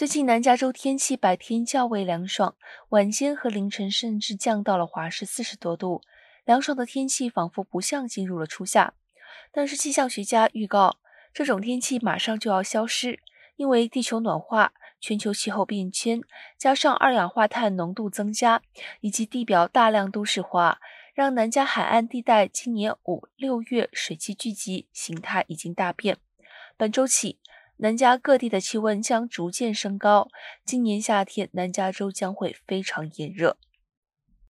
最近南加州天气白天较为凉爽，晚间和凌晨甚至降到了华氏四十多度。凉爽的天气仿佛不像进入了初夏，但是气象学家预告，这种天气马上就要消失，因为地球暖化、全球气候变迁，加上二氧化碳浓度增加，以及地表大量都市化，让南加海岸地带今年五六月水汽聚集形态已经大变。本周起。南加各地的气温将逐渐升高，今年夏天南加州将会非常炎热。